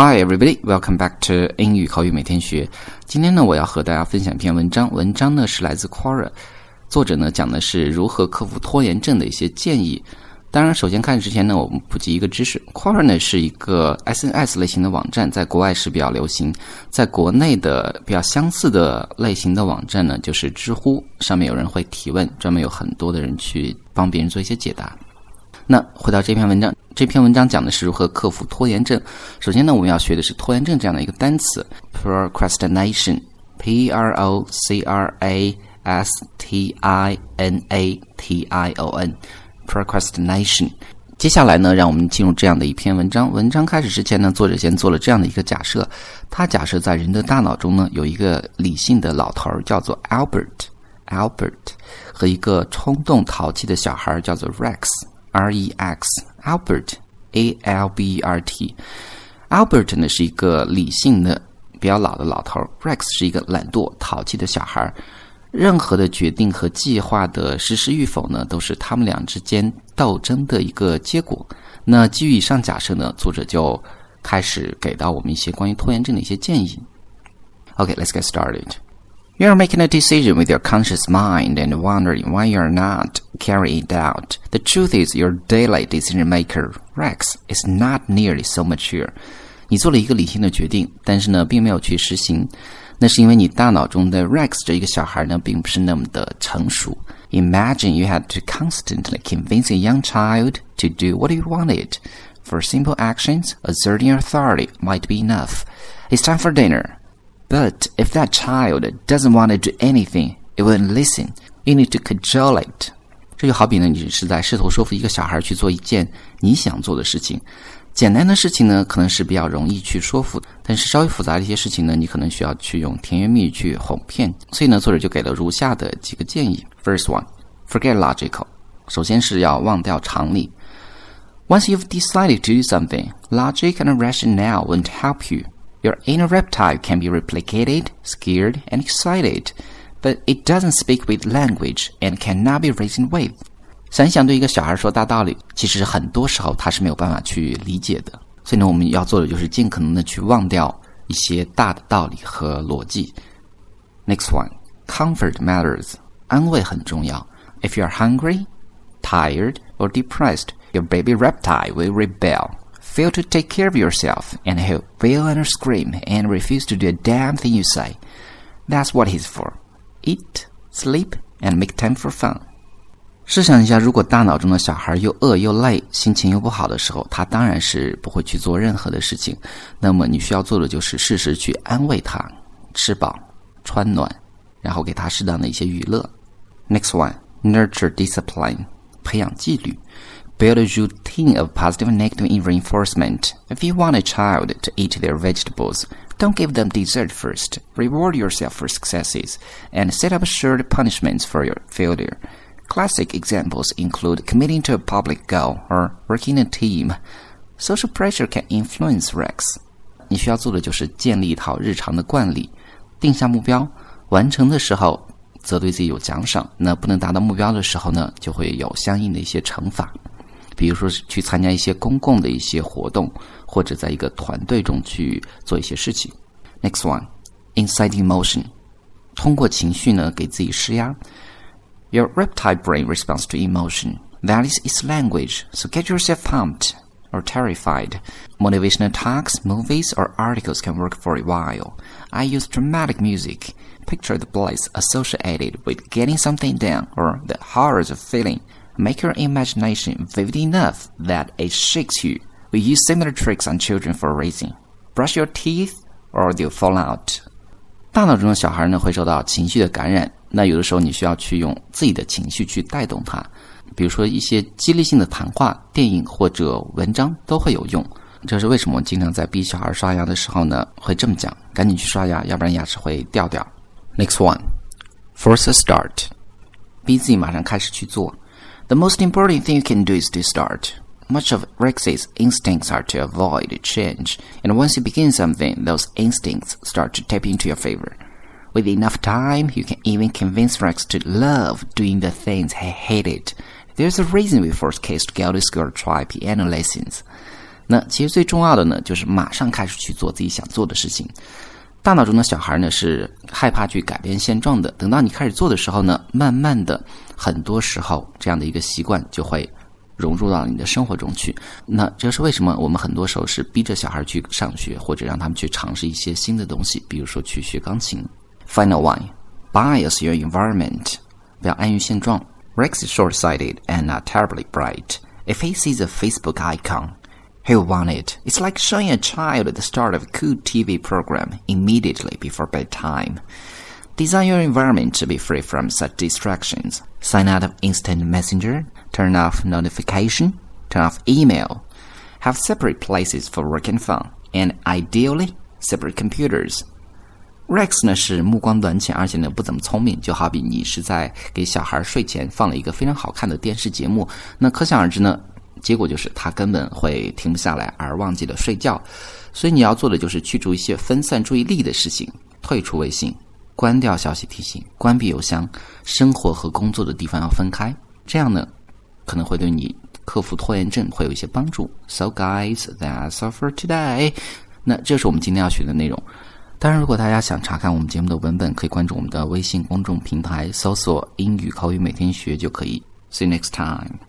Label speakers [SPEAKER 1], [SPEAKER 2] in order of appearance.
[SPEAKER 1] Hi, everybody. Welcome back to 英语口语每天学。今天呢，我要和大家分享一篇文章。文章呢是来自 Quora，作者呢讲的是如何克服拖延症的一些建议。当然，首先看之前呢，我们普及一个知识：Quora 呢是一个 SNS 类型的网站，在国外是比较流行。在国内的比较相似的类型的网站呢，就是知乎，上面有人会提问，专门有很多的人去帮别人做一些解答。那回到这篇文章，这篇文章讲的是如何克服拖延症。首先呢，我们要学的是拖延症这样的一个单词，procrastination，p r o c r a s t i n a t i o n，procrastination。接下来呢，让我们进入这样的一篇文章。文章开始之前呢，作者先做了这样的一个假设，他假设在人的大脑中呢，有一个理性的老头儿叫做 Albert，Albert，和一个冲动淘气的小孩儿叫做 Rex。R E X Albert A L B E R T Albert 呢是一个理性的比较老的老头，Rex 是一个懒惰淘气的小孩。任何的决定和计划的实施与否呢，都是他们俩之间斗争的一个结果。那基于以上假设呢，作者就开始给到我们一些关于拖延症的一些建议。OK，let's get started. You are making a decision with your conscious mind and wondering why you are not carrying it out. The truth is, your daily decision maker, Rex, is not nearly so mature. 你做了一个理性的决定，但是呢，并没有去实行。那是因为你大脑中的 Rex 这一个小孩呢，并不是那么的成熟。Imagine you had to constantly convince a young child to do what you wanted. For simple actions, asserting authority might be enough. It's time for dinner. But if that child doesn't want to do anything, it won't listen. You need to cajole it. 这就好比呢，你是在试图说服一个小孩去做一件你想做的事情。简单的事情呢，可能是比较容易去说服；但是稍微复杂的一些事情呢，你可能需要去用甜言蜜语去哄骗。所以呢，作者就给了如下的几个建议：First one, forget logical。首先是要忘掉常理。Once you've decided to do something, logic and rationale won't help you. Your inner reptile can be replicated, scared, and excited, but it doesn't speak with language and cannot be reasoned with. 想一想，对一个小孩说大道理，其实很多时候他是没有办法去理解的。所以呢，我们要做的就是尽可能的去忘掉一些大的道理和逻辑。Next one, comfort matters. 安慰很重要。If you're hungry, tired, or depressed, your baby reptile will rebel Fail to take care of yourself, and he'll wail and scream and refuse to do a damn thing you say. That's what he's for. Eat, sleep, and make time for fun. 试想一下，如果大脑中的小孩又饿又累，心情又不好的时候，他当然是不会去做任何的事情。那么你需要做的就是适时去安慰他，吃饱穿暖，然后给他适当的一些娱乐。Next one, nurture discipline，培养纪律。Build a routine of positive and negative reinforcement. If you want a child to eat their vegetables, don't give them dessert first. Reward yourself for successes and set up assured punishments for your failure. Classic examples include committing to a public goal or working in a team. Social pressure can influence Rex. 你需要做的就是建立一套日常的惯例，定下目标，完成的时候则对自己有奖赏。那不能达到目标的时候呢，就会有相应的一些惩罚。 比如说是去参加一些公共的一些活动，或者在一个团队中去做一些事情。Next one, inside emotion，通过情绪呢给自己施压。Your reptile brain responds to emotion. That is its language. So get yourself pumped or terrified. Motivational talks, movies, or articles can work for a while. I use dramatic music. Picture the bliss associated with getting something done or the horrors of feeling Make your imagination vivid enough that it shakes you. We use similar tricks on children for raising. Brush your teeth or they'll fall out. 大脑中的小孩呢会受到情绪的感染，那有的时候你需要去用自己的情绪去带动他，比如说一些激励性的谈话、电影或者文章都会有用。这是为什么我经常在逼小孩刷牙的时候呢会这么讲：赶紧去刷牙，要不然牙齿会掉掉。Next one, force a start，逼自己马上开始去做。the most important thing you can do is to start. Much of Rex's instincts are to avoid change, and once you begin something, those instincts start to tap into your favor. With enough time, you can even convince Rex to love doing the things he hated. There's a reason we force kids to go to school or try piano lessons. 那其实最重要的呢，就是马上开始去做自己想做的事情。 大脑中的小孩呢是害怕去改变现状的。等到你开始做的时候呢，慢慢的，很多时候这样的一个习惯就会融入到你的生活中去。那这是为什么我们很多时候是逼着小孩去上学，或者让他们去尝试一些新的东西，比如说去学钢琴。Final one, bias your environment，不要安于现状。Rex is short-sighted and not terribly bright. If he sees a Facebook icon, he'll want it. It's like showing a child the start of a cool TV program immediately before bedtime. Design your environment to be free from such distractions. Sign out of instant messenger, turn off notification, turn off email. Have separate places for work and fun, and ideally, separate computers. Rex 呢是目光短浅，而且呢不怎么聪明，就好比你是在给小孩睡前放了一个非常好看的电视节目，那可想而知呢， 结果就是他根本会停不下来，而忘记了睡觉。所以你要做的就是去除一些分散注意力的事情，退出微信，关掉消息提醒，关闭邮箱，生活和工作的地方要分开，这样呢可能会对你克服拖延症会有一些帮助。So guys, that's all for today。那这是我们今天要学的内容。当然，如果大家想查看我们节目的文本，可以关注我们的微信公众平台，搜索“英语口语每天学”就可以。See you next time.